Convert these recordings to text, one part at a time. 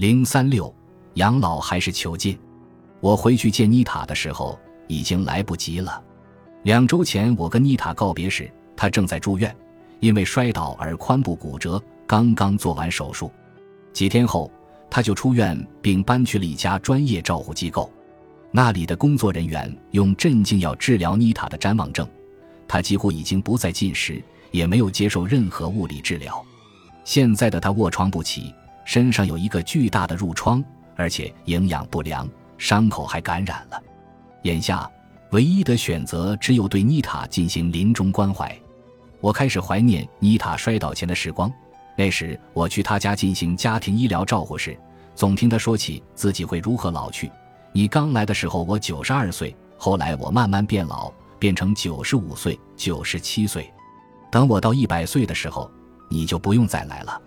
零三六，养老还是囚禁？我回去见妮塔的时候已经来不及了。两周前我跟妮塔告别时，她正在住院，因为摔倒而髋部骨折，刚刚做完手术。几天后，她就出院并搬去了一家专业照护机构。那里的工作人员用镇静药治疗妮塔的谵妄症，她几乎已经不再进食，也没有接受任何物理治疗。现在的她卧床不起。身上有一个巨大的褥疮，而且营养不良，伤口还感染了。眼下唯一的选择只有对妮塔进行临终关怀。我开始怀念妮塔摔倒前的时光。那时我去她家进行家庭医疗照护时，总听她说起自己会如何老去。你刚来的时候我九十二岁，后来我慢慢变老，变成九十五岁、九十七岁。等我到一百岁的时候，你就不用再来了。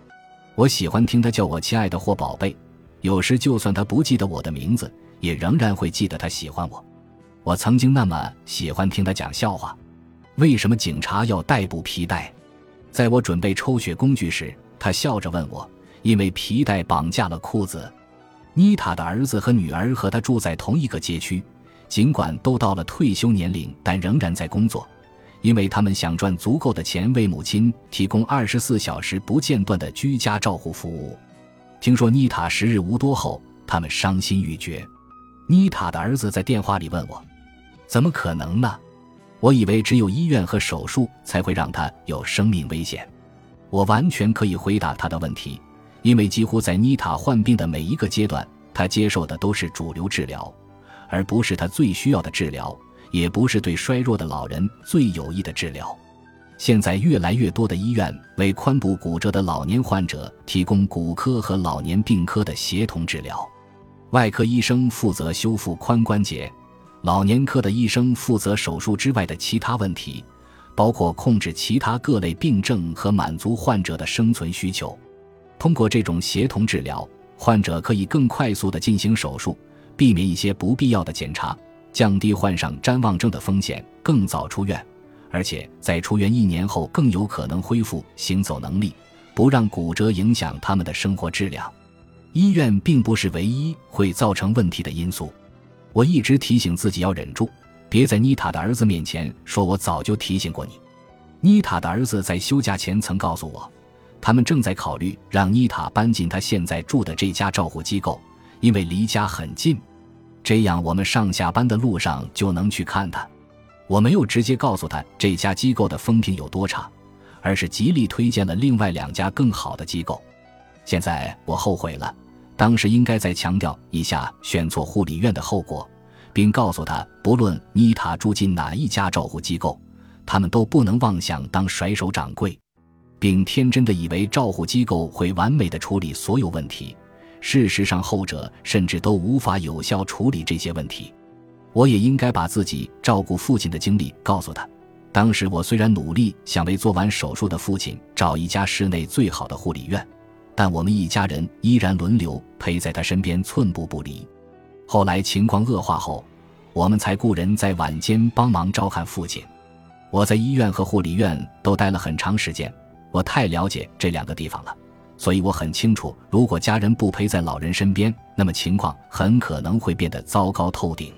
我喜欢听他叫我亲爱的或宝贝，有时就算他不记得我的名字，也仍然会记得他喜欢我。我曾经那么喜欢听他讲笑话。为什么警察要逮捕皮带？在我准备抽血工具时，他笑着问我：“因为皮带绑架了裤子。”妮塔的儿子和女儿和他住在同一个街区，尽管都到了退休年龄，但仍然在工作。因为他们想赚足够的钱为母亲提供二十四小时不间断的居家照护服务。听说妮塔时日无多后，他们伤心欲绝。妮塔的儿子在电话里问我：“怎么可能呢？”我以为只有医院和手术才会让他有生命危险。我完全可以回答他的问题，因为几乎在妮塔患病的每一个阶段，他接受的都是主流治疗，而不是他最需要的治疗。也不是对衰弱的老人最有益的治疗。现在越来越多的医院为髋部骨折的老年患者提供骨科和老年病科的协同治疗。外科医生负责修复髋关节，老年科的医生负责手术之外的其他问题，包括控制其他各类病症和满足患者的生存需求。通过这种协同治疗，患者可以更快速地进行手术，避免一些不必要的检查。降低患上谵妄症的风险，更早出院，而且在出院一年后更有可能恢复行走能力，不让骨折影响他们的生活质量。医院并不是唯一会造成问题的因素。我一直提醒自己要忍住，别在妮塔的儿子面前说我早就提醒过你。妮塔的儿子在休假前曾告诉我，他们正在考虑让妮塔搬进他现在住的这家照护机构，因为离家很近。这样，我们上下班的路上就能去看他。我没有直接告诉他这家机构的风评有多差，而是极力推荐了另外两家更好的机构。现在我后悔了，当时应该再强调一下选错护理院的后果，并告诉他，不论妮塔住进哪一家照护机构，他们都不能妄想当甩手掌柜，并天真的以为照护机构会完美的处理所有问题。事实上，后者甚至都无法有效处理这些问题。我也应该把自己照顾父亲的经历告诉他。当时我虽然努力想为做完手术的父亲找一家市内最好的护理院，但我们一家人依然轮流陪在他身边，寸步不离。后来情况恶化后，我们才雇人在晚间帮忙照看父亲。我在医院和护理院都待了很长时间，我太了解这两个地方了。所以我很清楚，如果家人不陪在老人身边，那么情况很可能会变得糟糕透顶。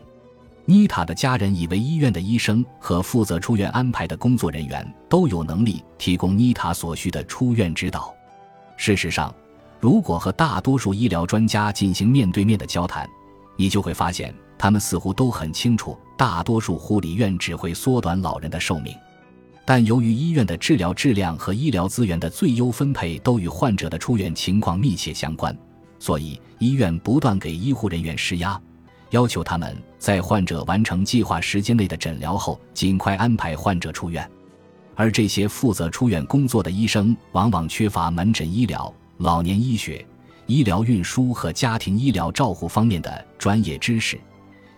妮塔的家人以为医院的医生和负责出院安排的工作人员都有能力提供妮塔所需的出院指导。事实上，如果和大多数医疗专家进行面对面的交谈，你就会发现，他们似乎都很清楚，大多数护理院只会缩短老人的寿命。但由于医院的治疗质量和医疗资源的最优分配都与患者的出院情况密切相关，所以医院不断给医护人员施压，要求他们在患者完成计划时间内的诊疗后，尽快安排患者出院。而这些负责出院工作的医生往往缺乏门诊医疗、老年医学、医疗运输和家庭医疗照护方面的专业知识，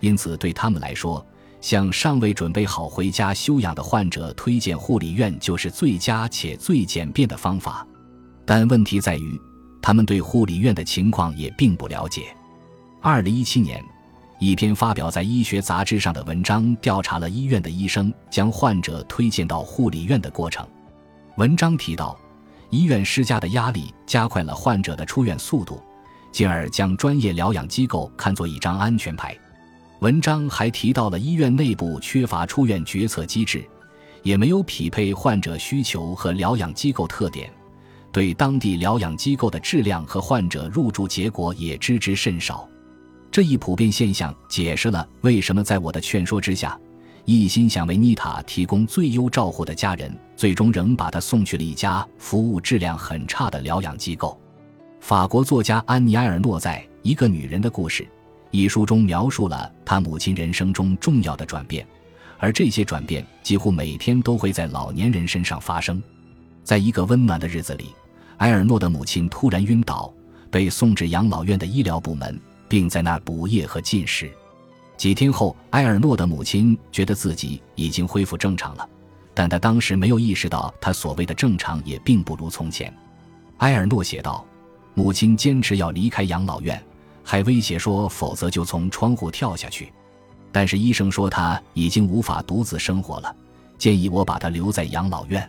因此对他们来说，向尚未准备好回家休养的患者推荐护理院，就是最佳且最简便的方法。但问题在于，他们对护理院的情况也并不了解。二零一七年，一篇发表在医学杂志上的文章调查了医院的医生将患者推荐到护理院的过程。文章提到，医院施加的压力加快了患者的出院速度，进而将专业疗养机构看作一张安全牌。文章还提到了医院内部缺乏出院决策机制，也没有匹配患者需求和疗养机构特点，对当地疗养机构的质量和患者入住结果也知之甚少。这一普遍现象解释了为什么在我的劝说之下，一心想为妮塔提供最优照护的家人，最终仍把她送去了一家服务质量很差的疗养机构。法国作家安妮埃尔诺在《一个女人的故事》一书中描述了他母亲人生中重要的转变，而这些转变几乎每天都会在老年人身上发生。在一个温暖的日子里，埃尔诺的母亲突然晕倒，被送至养老院的医疗部门。并在那儿补液和进食。几天后，埃尔诺的母亲觉得自己已经恢复正常了，但他当时没有意识到，他所谓的正常也并不如从前。埃尔诺写道：“母亲坚持要离开养老院，还威胁说，否则就从窗户跳下去。但是医生说他已经无法独自生活了，建议我把他留在养老院。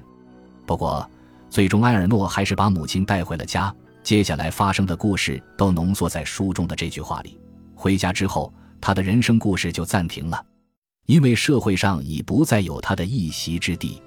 不过，最终埃尔诺还是把母亲带回了家。”接下来发生的故事都浓缩在书中的这句话里。回家之后，他的人生故事就暂停了，因为社会上已不再有他的一席之地。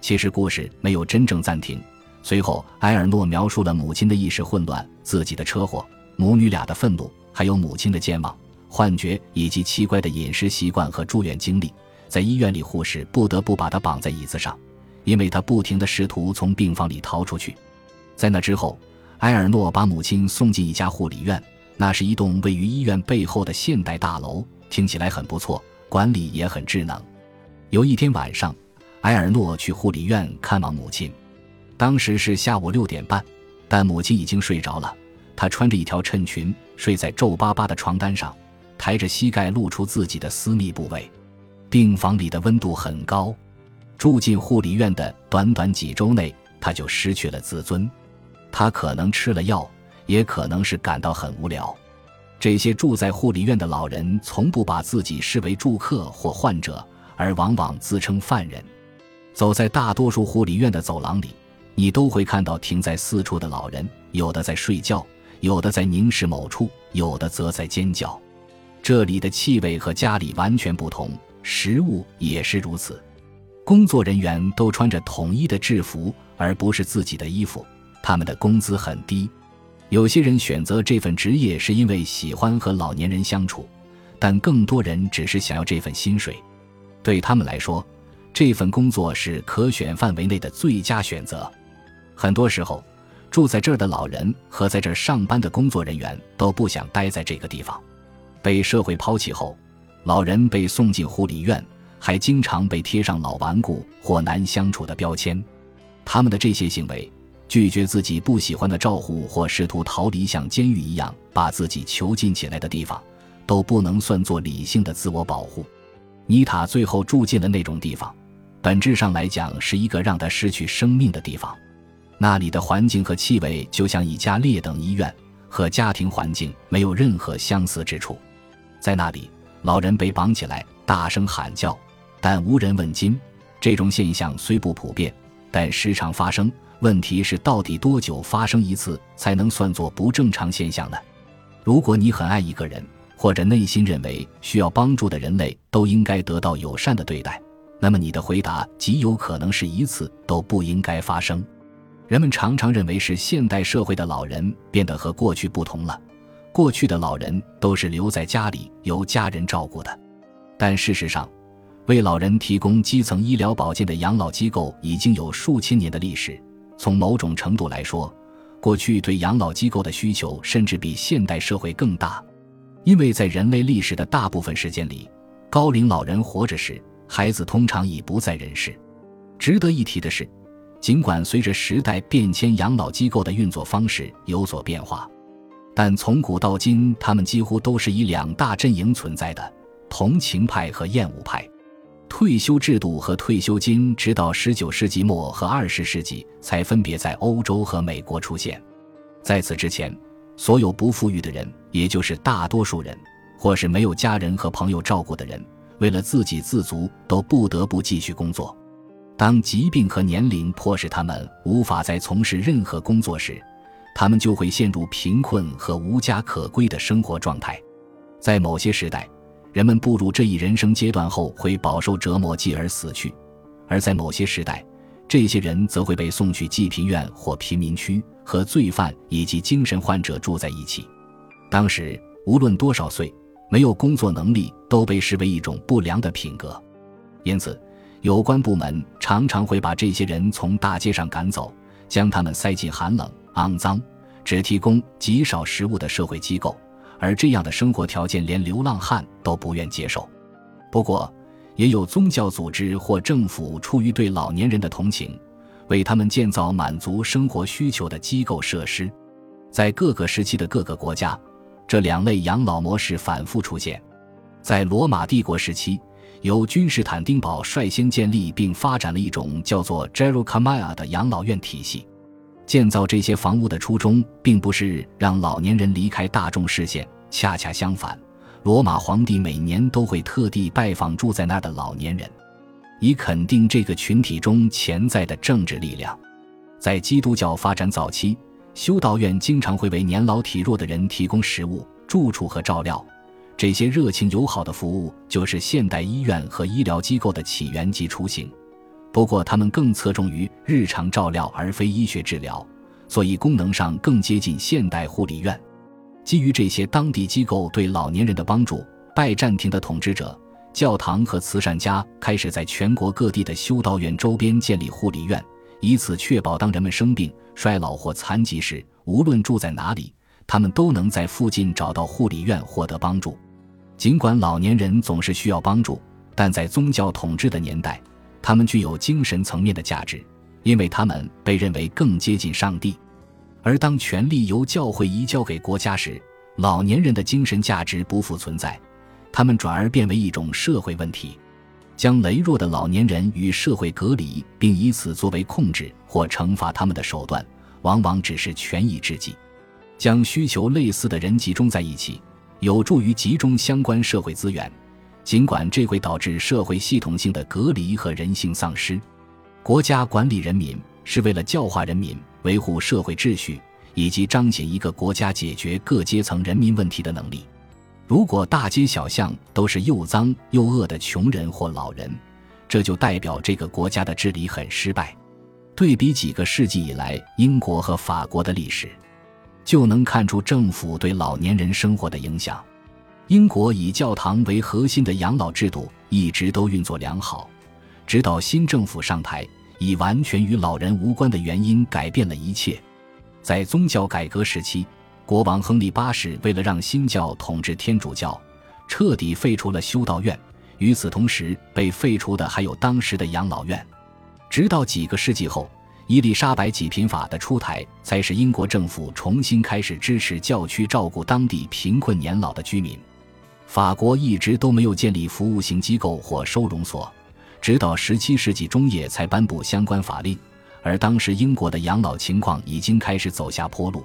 其实故事没有真正暂停。随后，埃尔诺描述了母亲的意识混乱、自己的车祸、母女俩的愤怒，还有母亲的健忘、幻觉以及奇怪的饮食习惯和住院经历。在医院里，护士不得不把他绑在椅子上，因为他不停地试图从病房里逃出去。在那之后。埃尔诺把母亲送进一家护理院，那是一栋位于医院背后的现代大楼，听起来很不错，管理也很智能。有一天晚上，埃尔诺去护理院看望母亲，当时是下午六点半，但母亲已经睡着了。他穿着一条衬裙，睡在皱巴巴的床单上，抬着膝盖露出自己的私密部位。病房里的温度很高，住进护理院的短短几周内，他就失去了自尊。他可能吃了药，也可能是感到很无聊。这些住在护理院的老人从不把自己视为住客或患者，而往往自称犯人。走在大多数护理院的走廊里，你都会看到停在四处的老人，有的在睡觉，有的在凝视某处，有的则在尖叫。这里的气味和家里完全不同，食物也是如此。工作人员都穿着统一的制服，而不是自己的衣服。他们的工资很低，有些人选择这份职业是因为喜欢和老年人相处，但更多人只是想要这份薪水。对他们来说，这份工作是可选范围内的最佳选择。很多时候，住在这儿的老人和在这儿上班的工作人员都不想待在这个地方。被社会抛弃后，老人被送进护理院，还经常被贴上老顽固或难相处的标签。他们的这些行为。拒绝自己不喜欢的照护，或试图逃离像监狱一样把自己囚禁起来的地方，都不能算作理性的自我保护。妮塔最后住进了那种地方，本质上来讲是一个让他失去生命的地方。那里的环境和气味就像一家劣等医院，和家庭环境没有任何相似之处。在那里，老人被绑起来，大声喊叫，但无人问津。这种现象虽不普遍，但时常发生。问题是，到底多久发生一次才能算作不正常现象呢？如果你很爱一个人，或者内心认为需要帮助的人类都应该得到友善的对待，那么你的回答极有可能是一次都不应该发生。人们常常认为是现代社会的老人变得和过去不同了，过去的老人都是留在家里由家人照顾的，但事实上，为老人提供基层医疗保健的养老机构已经有数千年的历史。从某种程度来说，过去对养老机构的需求甚至比现代社会更大，因为在人类历史的大部分时间里，高龄老人活着时，孩子通常已不在人世。值得一提的是，尽管随着时代变迁，养老机构的运作方式有所变化，但从古到今，他们几乎都是以两大阵营存在的：同情派和厌恶派。退休制度和退休金直到十九世纪末和二十世纪才分别在欧洲和美国出现。在此之前，所有不富裕的人，也就是大多数人，或是没有家人和朋友照顾的人，为了自给自足，都不得不继续工作。当疾病和年龄迫使他们无法再从事任何工作时，他们就会陷入贫困和无家可归的生活状态。在某些时代，人们步入这一人生阶段后会饱受折磨继而死去；而在某些时代，这些人则会被送去济贫院或贫民区，和罪犯以及精神患者住在一起。当时，无论多少岁，没有工作能力都被视为一种不良的品格。因此，有关部门常常会把这些人从大街上赶走，将他们塞进寒冷、肮脏、只提供极少食物的社会机构，而这样的生活条件连流浪汉都不愿接受。不过，也有宗教组织或政府出于对老年人的同情，为他们建造满足生活需求的机构设施。在各个时期的各个国家，这两类养老模式反复出现。在罗马帝国时期，由君士坦丁堡率先建立并发展了一种叫做 Gero Camia 的养老院体系。建造这些房屋的初衷，并不是让老年人离开大众视线，恰恰相反。罗马皇帝每年都会特地拜访住在那儿的老年人，以肯定这个群体中潜在的政治力量。在基督教发展早期，修道院经常会为年老体弱的人提供食物、住处和照料。这些热情友好的服务就是现代医院和医疗机构的起源及雏形。不过，他们更侧重于日常照料而非医学治疗，所以功能上更接近现代护理院。基于这些当地机构对老年人的帮助，拜占庭的统治者、教堂和慈善家开始在全国各地的修道院周边建立护理院，以此确保当人们生病、衰老或残疾时，无论住在哪里，他们都能在附近找到护理院获得帮助。尽管老年人总是需要帮助，但在宗教统治的年代，他们具有精神层面的价值，因为他们被认为更接近上帝。而当权力由教会移交给国家时，老年人的精神价值不复存在，他们转而变为一种社会问题。将羸弱的老年人与社会隔离，并以此作为控制或惩罚他们的手段，往往只是权宜之计。将需求类似的人集中在一起，有助于集中相关社会资源，尽管这会导致社会系统性的隔离和人性丧失。国家管理人民是为了教化人民。维护社会秩序以及彰显一个国家解决各阶层人民问题的能力。如果大街小巷都是又脏又饿的穷人或老人，这就代表这个国家的治理很失败。对比几个世纪以来英国和法国的历史，就能看出政府对老年人生活的影响。英国以教堂为核心的养老制度一直都运作良好，直到新政府上台。以完全与老人无关的原因改变了一切。在宗教改革时期，国王亨利八世为了让新教统治天主教，彻底废除了修道院。与此同时，被废除的还有当时的养老院。直到几个世纪后，伊丽莎白济贫法的出台，才使英国政府重新开始支持教区照顾当地贫困年老的居民。法国一直都没有建立服务型机构或收容所。直到十七世纪中叶才颁布相关法令，而当时英国的养老情况已经开始走下坡路。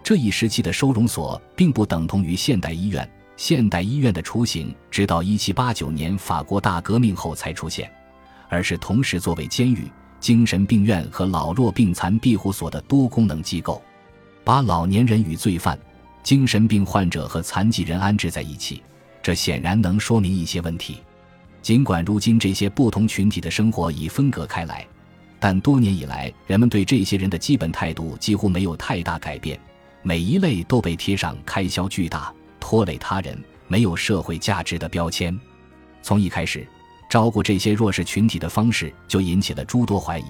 这一时期的收容所并不等同于现代医院，现代医院的雏形直到一七八九年法国大革命后才出现，而是同时作为监狱、精神病院和老弱病残庇护所的多功能机构，把老年人与罪犯、精神病患者和残疾人安置在一起。这显然能说明一些问题。尽管如今这些不同群体的生活已分隔开来，但多年以来，人们对这些人的基本态度几乎没有太大改变。每一类都被贴上开销巨大、拖累他人、没有社会价值的标签。从一开始，照顾这些弱势群体的方式就引起了诸多怀疑，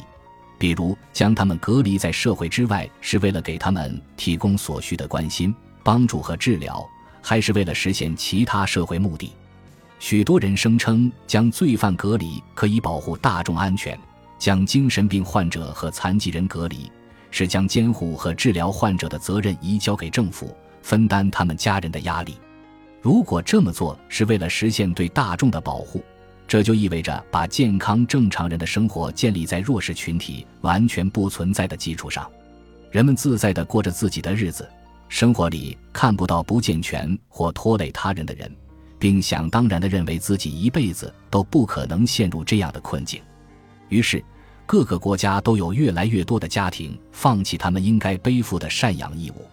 比如将他们隔离在社会之外，是为了给他们提供所需的关心、帮助和治疗，还是为了实现其他社会目的？许多人声称，将罪犯隔离可以保护大众安全；将精神病患者和残疾人隔离，是将监护和治疗患者的责任移交给政府，分担他们家人的压力。如果这么做是为了实现对大众的保护，这就意味着把健康正常人的生活建立在弱势群体完全不存在的基础上。人们自在地过着自己的日子，生活里看不到不健全或拖累他人的人。并想当然地认为自己一辈子都不可能陷入这样的困境，于是各个国家都有越来越多的家庭放弃他们应该背负的赡养义务。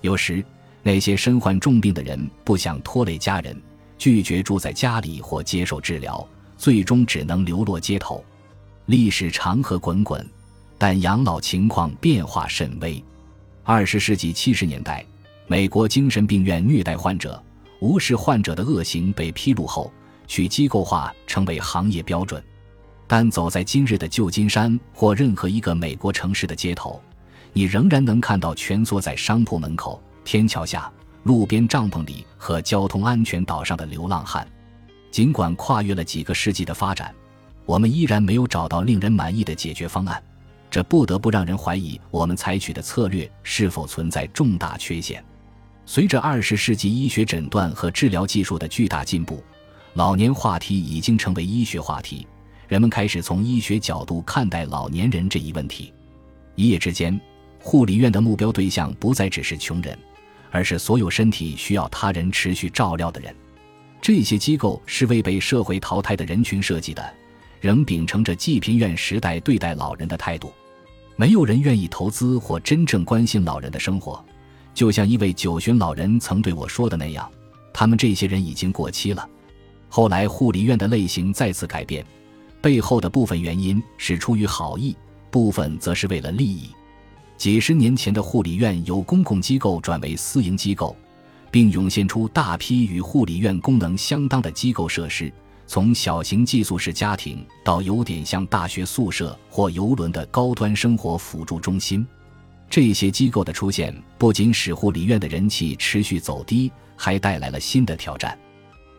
有时，那些身患重病的人不想拖累家人，拒绝住在家里或接受治疗，最终只能流落街头。历史长河滚滚，但养老情况变化甚微。二十世纪七十年代，美国精神病院虐待患者、无视患者的恶行被披露后，去机构化成为行业标准。但走在今日的旧金山或任何一个美国城市的街头，你仍然能看到蜷缩在商铺门口、天桥下、路边帐篷里和交通安全岛上的流浪汉。尽管跨越了几个世纪的发展，我们依然没有找到令人满意的解决方案。这不得不让人怀疑我们采取的策略是否存在重大缺陷。随着二十世纪医学诊断和治疗技术的巨大进步，老年话题已经成为医学话题。人们开始从医学角度看待老年人这一问题。一夜之间，护理院的目标对象不再只是穷人，而是所有身体需要他人持续照料的人。这些机构是为被社会淘汰的人群设计的，仍秉承着济贫院时代对待老人的态度。没有人愿意投资或真正关心老人的生活，就像一位九旬老人曾对我说的那样：“他们这些人已经过期了。”后来，护理院的类型再次改变，背后的部分原因是出于好意，部分则是为了利益。几十年前的护理院由公共机构转为私营机构，并涌现出大批与护理院功能相当的机构设施。从小型寄宿式家庭到有点像大学宿舍或游轮的高端生活辅助中心，这些机构的出现不仅使护理院的人气持续走低，还带来了新的挑战。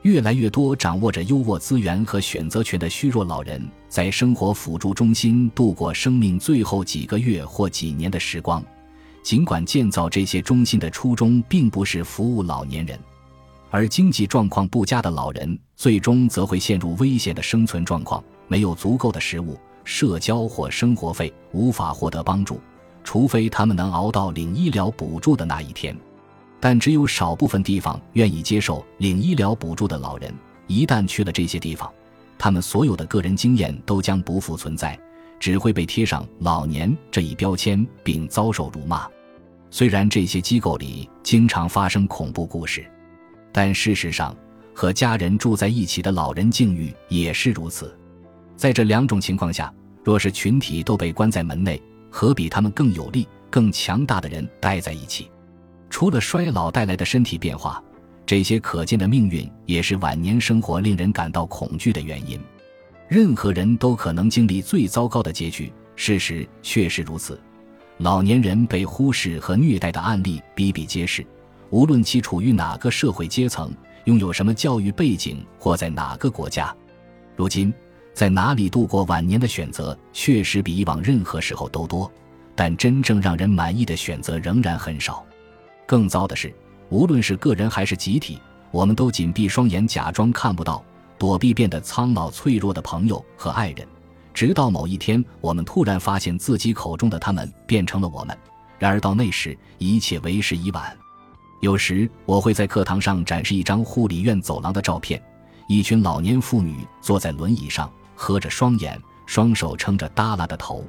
越来越多掌握着优渥资源和选择权的虚弱老人，在生活辅助中心度过生命最后几个月或几年的时光。尽管建造这些中心的初衷并不是服务老年人。而经济状况不佳的老人，最终则会陷入危险的生存状况，没有足够的食物、社交或生活费，无法获得帮助，除非他们能熬到领医疗补助的那一天。但只有少部分地方愿意接受领医疗补助的老人。一旦去了这些地方，他们所有的个人经验都将不复存在，只会被贴上“老年”这一标签，并遭受辱骂。虽然这些机构里经常发生恐怖故事。但事实上，和家人住在一起的老人境遇也是如此。在这两种情况下，若是群体都被关在门内，和比他们更有力、更强大的人待在一起，除了衰老带来的身体变化，这些可见的命运也是晚年生活令人感到恐惧的原因。任何人都可能经历最糟糕的结局，事实确实如此。老年人被忽视和虐待的案例比比皆是。无论其处于哪个社会阶层，拥有什么教育背景，或在哪个国家，如今在哪里度过晚年的选择确实比以往任何时候都多，但真正让人满意的选择仍然很少。更糟的是，无论是个人还是集体，我们都紧闭双眼，假装看不到，躲避变得苍老脆弱的朋友和爱人，直到某一天，我们突然发现自己口中的他们变成了我们。然而到那时，一切为时已晚。有时我会在课堂上展示一张护理院走廊的照片，一群老年妇女坐在轮椅上，合着双眼，双手撑着耷拉的头。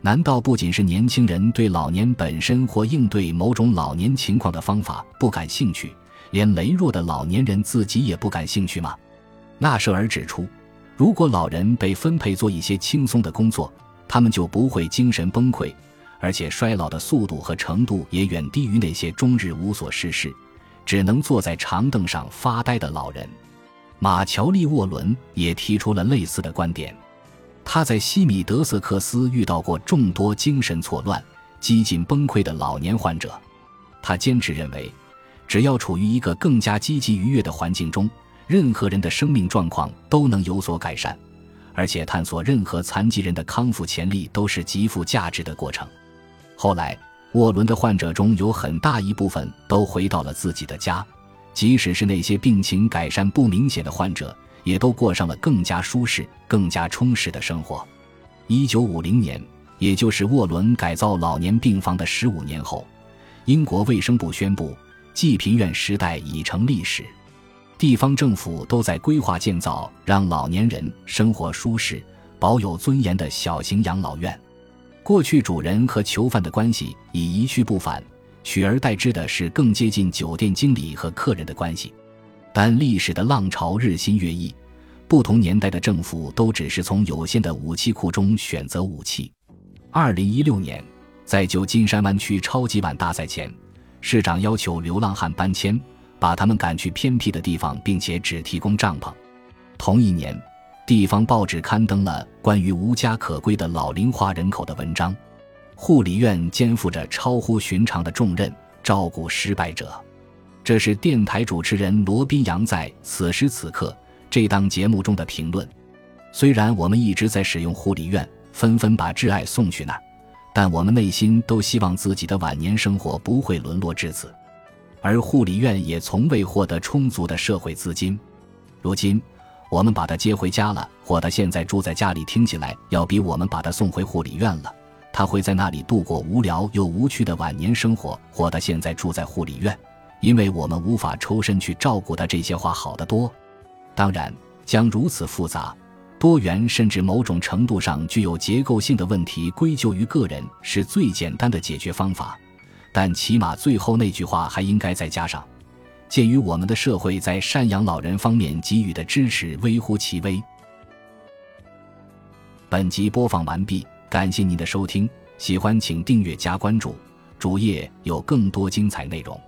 难道不仅是年轻人对老年本身或应对某种老年情况的方法不感兴趣，连羸弱的老年人自己也不感兴趣吗？纳舍尔指出，如果老人被分配做一些轻松的工作，他们就不会精神崩溃。而且衰老的速度和程度也远低于那些终日无所事事、只能坐在长凳上发呆的老人。马乔利·沃伦也提出了类似的观点。他在西米德瑟克斯遇到过众多精神错乱、几近崩溃的老年患者。他坚持认为，只要处于一个更加积极愉悦的环境中，任何人的生命状况都能有所改善。而且，探索任何残疾人的康复潜力都是极富价值的过程。后来，沃伦的患者中有很大一部分都回到了自己的家，即使是那些病情改善不明显的患者，也都过上了更加舒适、更加充实的生活。一九五零年，也就是沃伦改造老年病房的十五年后，英国卫生部宣布，济贫院时代已成历史，地方政府都在规划建造让老年人生活舒适、保有尊严的小型养老院。过去主人和囚犯的关系已一去不返，取而代之的是更接近酒店经理和客人的关系。但历史的浪潮日新月异，不同年代的政府都只是从有限的武器库中选择武器。二零一六年，在旧金山湾区超级碗大赛前，市长要求流浪汉搬迁，把他们赶去偏僻的地方，并且只提供帐篷。同一年，地方报纸刊登了关于无家可归的老龄化人口的文章。护理院肩负着超乎寻常的重任，照顾失败者。这是电台主持人罗宾杨在此时此刻这档节目中的评论。虽然我们一直在使用护理院，纷纷把挚爱送去那儿，但我们内心都希望自己的晚年生活不会沦落至此。而护理院也从未获得充足的社会资金。如今，我们把他接回家了，或他现在住在家里，听起来要比我们把他送回护理院了。他会在那里度过无聊又无趣的晚年生活，或他现在住在护理院，因为我们无法抽身去照顾他。这些话好得多。当然，将如此复杂、多元，甚至某种程度上具有结构性的问题归咎于个人，是最简单的解决方法。但起码最后那句话还应该再加上：鉴于我们的社会在赡养老人方面给予的支持微乎其微。本集播放完毕。感谢您的收听，喜欢请订阅加关注，主页有更多精彩内容。